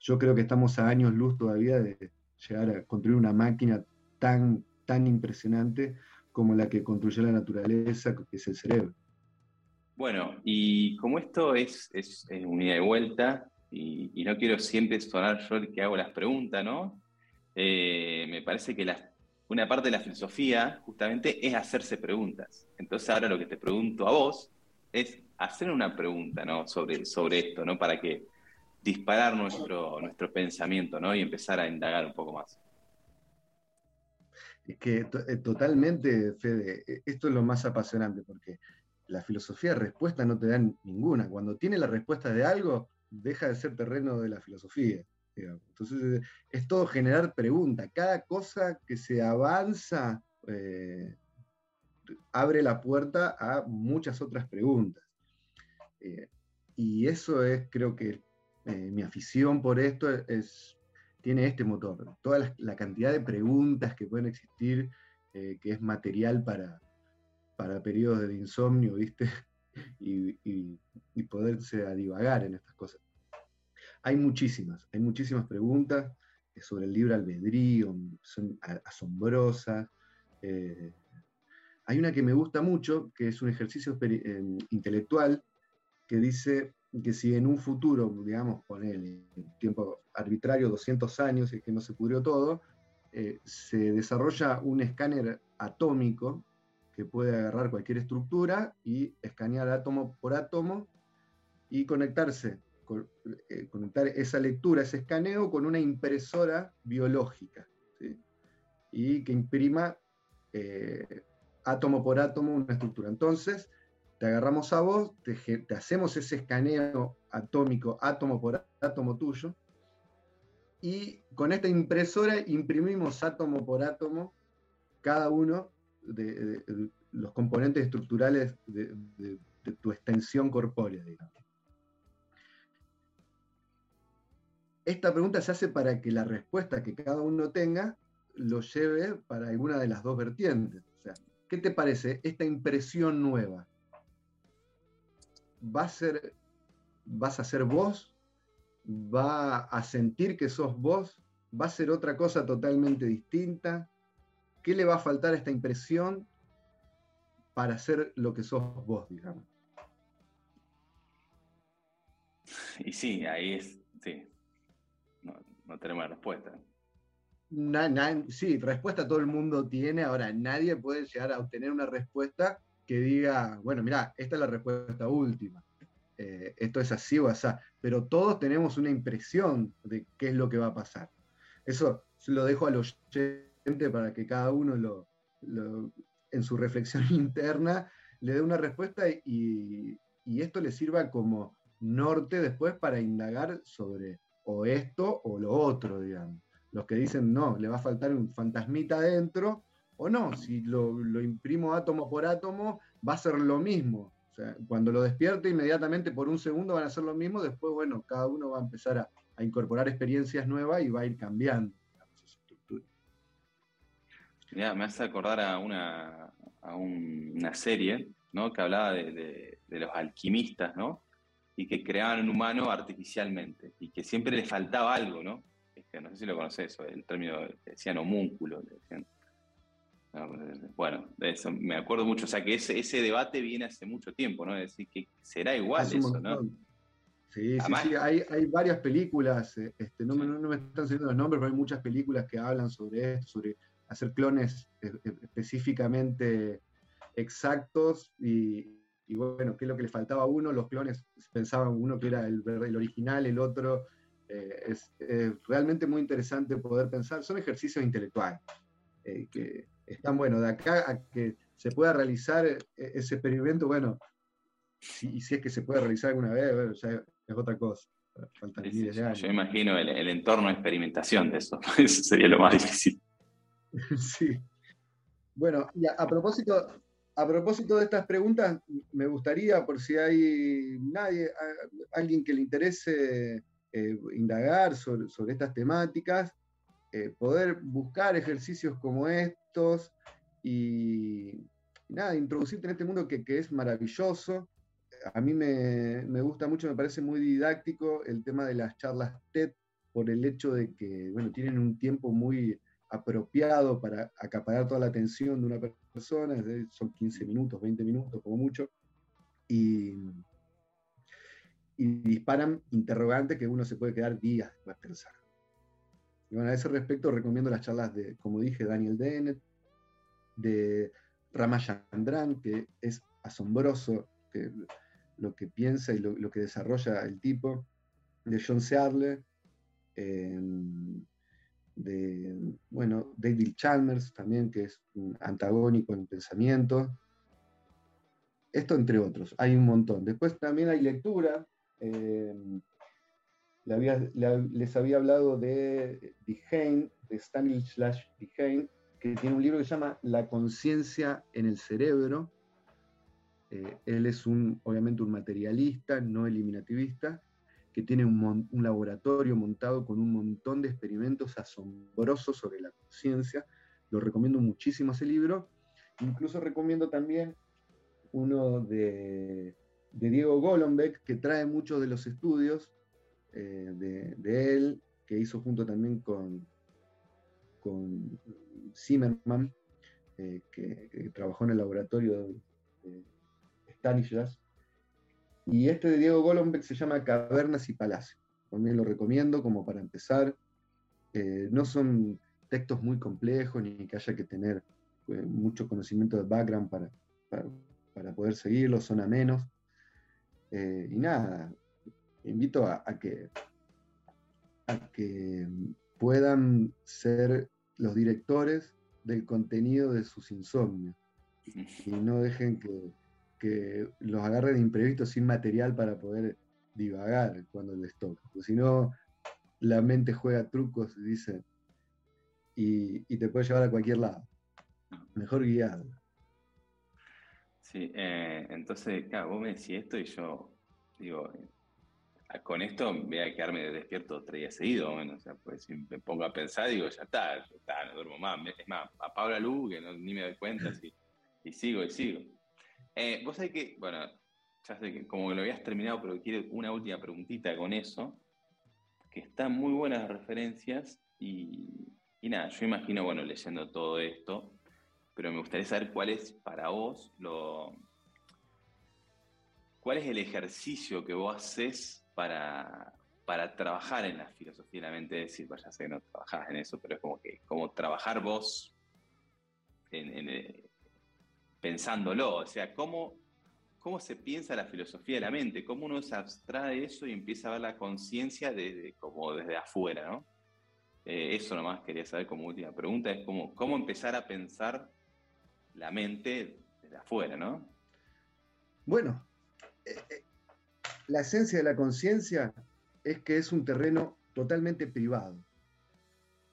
yo creo que estamos a años luz todavía de llegar a construir una máquina tan, tan impresionante como la que construyó la naturaleza, que es el cerebro. Bueno, y como esto es, es, un ida y vuelta, y, no quiero siempre sonar yo el que hago las preguntas, ¿no? Eh, me parece que una parte de la filosofía justamente es hacerse preguntas. Entonces ahora lo que te pregunto a vos es hacer una pregunta, ¿no? Sobre, sobre esto, ¿no? Para que disparar nuestro, nuestro pensamiento ¿no? y empezar a indagar un poco más. Es que eh, totalmente, Fede, e, esto es lo más apasionante, porque la filosofía de respuesta no te dan ninguna. Cuando tiene la respuesta de algo, deja de ser terreno de la filosofía. Entonces, es todo generar preguntas. Cada cosa que se avanza eh, abre la puerta a muchas otras preguntas. Eh, y eso es, creo que, eh, mi afición por esto es, tiene este motor. Toda la, cantidad de preguntas que pueden existir, eh, que es material para, para periodos de insomnio, ¿viste? (laughs) y, poderse divagar en estas cosas. Hay muchísimas, hay muchísimas preguntas eh, sobre el libre albedrío, son asombrosas. hay una que me gusta mucho, que es un ejercicio intelectual, que dice, que si en un futuro, digamos, con el tiempo arbitrario, 200 años, y que no se pudrió todo, eh, se desarrolla un escáner atómico que puede agarrar cualquier estructura y escanear átomo por átomo y conectarse, eh, conectar esa lectura, ese escaneo con una impresora biológica, y que imprima eh, átomo por átomo una estructura. Entonces, te agarramos a vos, te, hacemos ese escaneo atómico, átomo por átomo tuyo, y con esta impresora imprimimos átomo por átomo cada uno de, los componentes estructurales de, tu extensión corpórea. Esta pregunta se hace para que la respuesta que cada uno tenga lo lleve para alguna de las dos vertientes. O sea, ¿qué te parece esta impresión nueva? ¿Va a ser, ¿Vas a ser vos va a sentir que sos vos, va a ser otra cosa totalmente distinta. ¿Qué le va a faltar a esta impresión para ser lo que sos vos, digamos? Y sí, ahí es, sí, no, tenemos respuesta. sí, respuesta todo el mundo tiene, ahora nadie puede llegar a obtener una respuesta que diga, bueno, mira, esta es la respuesta última. Eh, esto es así o así, pero todos tenemos una impresión de qué es lo que va a pasar. Eso lo dejo al oyente para que cada uno lo, en su reflexión (laughs) interna le dé una respuesta y, esto le sirva como norte después para indagar sobre o esto o lo otro, digamos. Los que dicen, no, le va a faltar un fantasmita adentro, o no, si lo, imprimo átomo por átomo, va a ser lo mismo cuando lo despierte inmediatamente por un segundo van a hacer lo mismo, después, bueno, cada uno va a empezar a, incorporar experiencias nuevas y va a ir cambiando esa estructura. me hace acordar a una, una serie ¿no? que hablaba de, los alquimistas, ¿no? Y que creaban un humano artificialmente y que siempre le faltaba algo, ¿no? no sé si lo conoces, el término, decían homúnculo, decían bueno, eso me acuerdo mucho, o sea que ese, ese debate viene hace mucho tiempo, ¿no? Es decir, que será igual eso, ¿no? Sí, sí, sí, hay, hay, varias películas, eh, este, no, me, no, me están saliendo los nombres, pero hay muchas películas que hablan sobre esto, sobre hacer clones eh, eh, específicamente exactos y, y, bueno, qué es lo que le faltaba a uno, los clones pensaban uno que era el, el original, el otro, es, realmente muy interesante poder pensar, son ejercicios intelectuales que están bueno. De acá a que se pueda realizar e, ese experimento, bueno, si, si es que se puede realizar alguna vez, ya es otra cosa. Yo imagino el, entorno de experimentación de eso, (laughs) eso sería lo más difícil. (laughs) sí. Bueno, y a, propósito, a propósito de estas preguntas, me gustaría, por si hay nadie, alguien que le interese eh, indagar sobre, sobre, estas temáticas, eh, poder buscar ejercicios como estos y, nada, introducirte en este mundo que, es maravilloso. A mí me, gusta mucho, me parece muy didáctico el tema de las charlas TED por el hecho de que, bueno, tienen un tiempo muy apropiado para acaparar toda la atención de una persona, son 15 minutos, 20 minutos como mucho, y, y disparan interrogantes que uno se puede quedar días. Y bueno, a ese respecto recomiendo las charlas de, como dije, Daniel Dennett, de Ramachandran, que es asombroso lo que piensa y lo, que desarrolla el tipo, de John Searle, em, de, bueno, David Chalmers también, que es antagónico en pensamiento. Esto entre otros, hay un montón. Después también hay lectura. Les había hablado de Dehaene, de Stanislas Dehaene, que tiene un libro que se llama La conciencia en el cerebro. Eh, él es un, obviamente un materialista, no eliminativista, que tiene un, laboratorio montado con un montón de experimentos asombrosos sobre la conciencia. Lo recomiendo muchísimo ese libro. Incluso recomiendo también uno de, de Diego Golombek, que trae muchos de los estudios eh, de, él, que hizo junto también con, con Zimmerman, eh, que, trabajó en el laboratorio de Stanislas. Y este de Diego Golombek se llama Cavernas y Palacios. También lo recomiendo como para empezar. Eh, no son textos muy complejos ni que haya que tener mucho conocimiento de background para, para, poder seguirlos, son a menos. y nada, invito a, que, puedan ser los directores del contenido de sus insomnios y no dejen que, los agarre de imprevisto sin material para poder divagar cuando les toca. Si no, la mente juega trucos, dice, y, te puede llevar a cualquier lado. Mejor guiado. Sí, eh, entonces, claro, vos me decís esto y yo digo, con esto voy a quedarme despierto tres días seguidos, bueno, o sea, pues si me pongo a pensar, digo, ya está, ya está, no duermo más. Es más, apago la luz, que ni me doy cuenta, (laughs) y sigo y sigo. Eh, vos sabés que, bueno, ya sé que como que lo habías terminado, pero quiero una última preguntita con eso, que están muy buenas las referencias y, y nada, yo imagino, bueno, leyendo todo esto, pero me gustaría saber cuál es para vos lo... ¿Cuál es el ejercicio que vos haces para, para trabajar en la filosofía de la mente? Decir, vaya, sé que no trabajás en eso, pero es como que como trabajar vos pensándolo. O sea, ¿cómo, cómo se piensa la filosofía de la mente, cómo uno se abstrae de eso y empieza a ver la conciencia desde, como desde afuera, ¿no? Eh, eso nomás quería saber como última pregunta, es cómo, cómo empezar a pensar la mente desde afuera, ¿no? Bueno, eh, eh, la esencia de la conciencia es que es un terreno totalmente privado.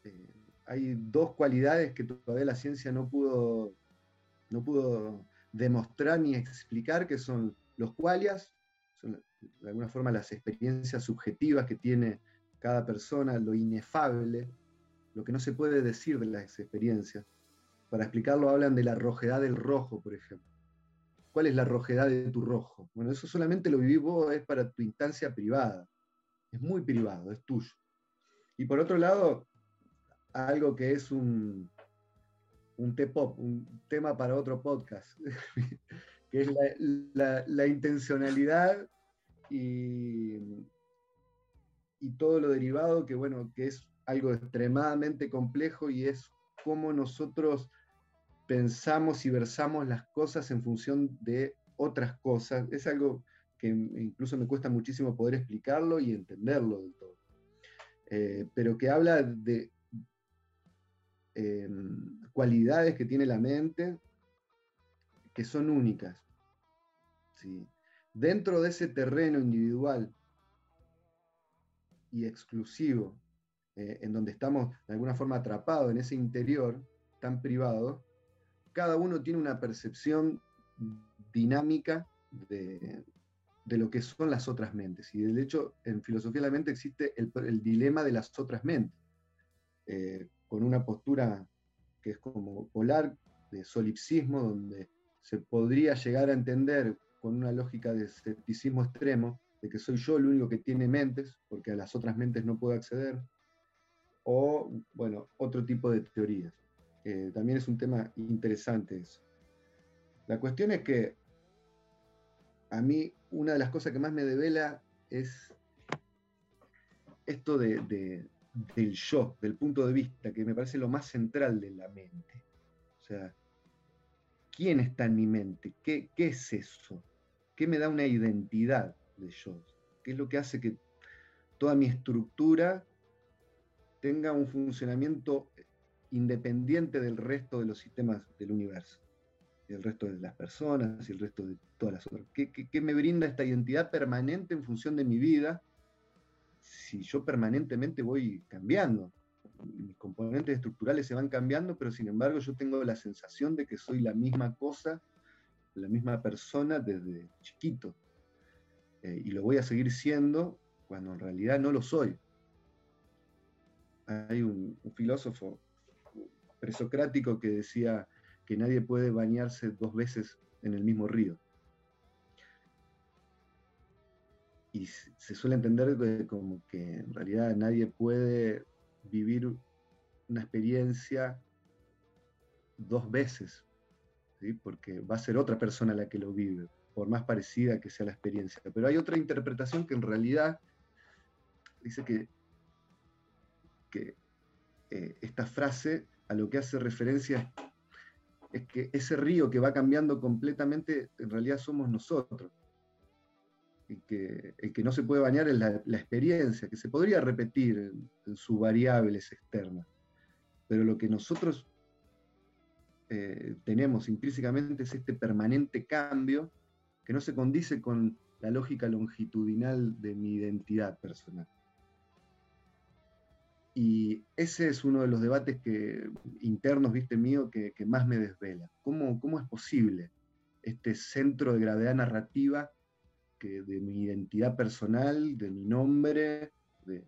Eh, hay dos cualidades que todavía la ciencia no pudo, no pudo demostrar ni explicar, que son los cualias, de alguna forma las experiencias subjetivas que tiene cada persona, lo inefable, lo que no se puede decir de las experiencias. Para explicarlo hablan de la rojedad del rojo, por ejemplo. ¿Cuál es la rojedad de tu rojo? Bueno, eso solamente lo vivís vos, es para tu instancia privada. Es muy privado, es tuyo. Y por otro lado, algo que es un, un T-pop, un tema para otro podcast, (laughs) que es la, intencionalidad y, y, todo lo derivado, que bueno, que es algo extremadamente complejo y es cómo nosotros pensamos y versamos las cosas en función de otras cosas. Es algo que incluso me cuesta muchísimo poder explicarlo y entenderlo del todo. Eh, pero que habla de em, cualidades que tiene la mente que son únicas. Dentro de ese terreno individual y exclusivo, eh, en donde estamos de alguna forma atrapados en ese interior tan privado, cada uno tiene una percepción dinámica de, lo que son las otras mentes. Y de hecho, en filosofía de la mente existe el, dilema de las otras mentes, eh, con una postura que es como polar, de solipsismo, donde se podría llegar a entender con una lógica de escepticismo extremo, de que soy yo el único que tiene mentes, porque a las otras mentes no puedo acceder, o, bueno, otro tipo de teorías también es un tema interesante eso. La cuestión es que a mí una de las cosas que más me devela es esto de, del yo, del punto de vista, que me parece lo más central de la mente. O sea, ¿quién está en mi mente? ¿Qué, qué es eso? ¿Qué me da una identidad de yo? ¿Qué es lo que hace que toda mi estructura tenga un funcionamiento independiente del resto de los sistemas del universo, y el resto de las personas y el resto de todas las otras. ¿Qué, me brinda esta identidad permanente en función de mi vida si yo permanentemente voy cambiando? Mis componentes estructurales se van cambiando, pero sin embargo yo tengo la sensación de que soy la misma cosa, la misma persona desde chiquito. Eh, y lo voy a seguir siendo cuando en realidad no lo soy. Hay un filósofo presocrático que decía que nadie puede bañarse dos veces en el mismo río. Y se suele entender como que en realidad nadie puede vivir una experiencia dos veces, porque va a ser otra persona la que lo vive, por más parecida que sea la experiencia. Pero hay otra interpretación que en realidad dice que, que eh, esta frase a lo que hace referencia es que ese río que va cambiando completamente, en realidad somos nosotros. Y que el que no se puede bañar es la, experiencia, que se podría repetir en, sus variables externas. Pero lo que nosotros eh, tenemos intrínsecamente es este permanente cambio que no se condice con la lógica longitudinal de mi identidad personal. Y ese es uno de los debates que, internos, viste, mío, que, más me desvela. ¿Cómo, ¿Cómo, es posible este centro de gravedad narrativa que de mi identidad personal, de mi nombre, de,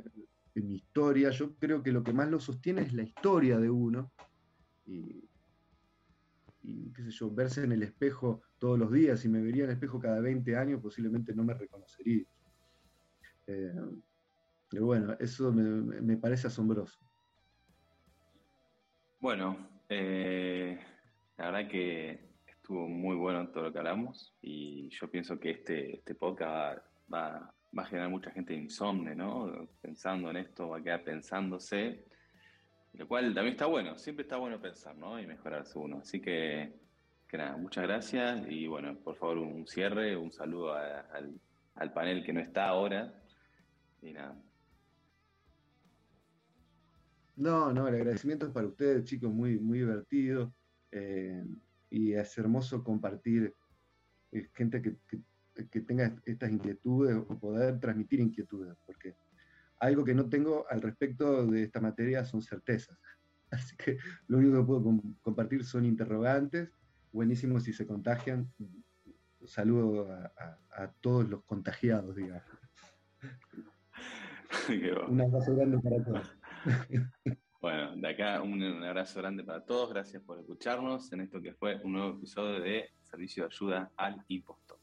mi historia? Yo creo que lo que más lo sostiene es la historia de uno. Y, qué sé yo, verse en el espejo todos los días, si me vería en el espejo cada 20 años, posiblemente no me reconocería. Eh, pero bueno, eso me, parece asombroso. Bueno, eh, la verdad que estuvo muy bueno todo lo que hablamos y yo pienso que este, este podcast va, a generar mucha gente insomne, ¿no? Pensando en esto, va a quedar pensándose, lo cual también está bueno, siempre está bueno pensar, ¿no? Y mejorarse uno. Así que, que nada, muchas gracias y bueno, por favor un cierre, un saludo al, al panel que no está ahora y nada. No, no, el agradecimiento es para ustedes, chicos, muy, muy divertido. Eh, y es hermoso compartir eh, gente que, tenga estas inquietudes o poder transmitir inquietudes, porque algo que no tengo al respecto de esta materia son certezas. (laughs) Así que lo único que puedo compartir son interrogantes, buenísimos si se contagian. saludo a, todos los contagiados, digamos. (laughs) Un abrazo grande para todos. Bueno, de acá un, abrazo grande para todos. Gracias por escucharnos en esto que fue un nuevo episodio de Servicio de Ayuda al Impostor.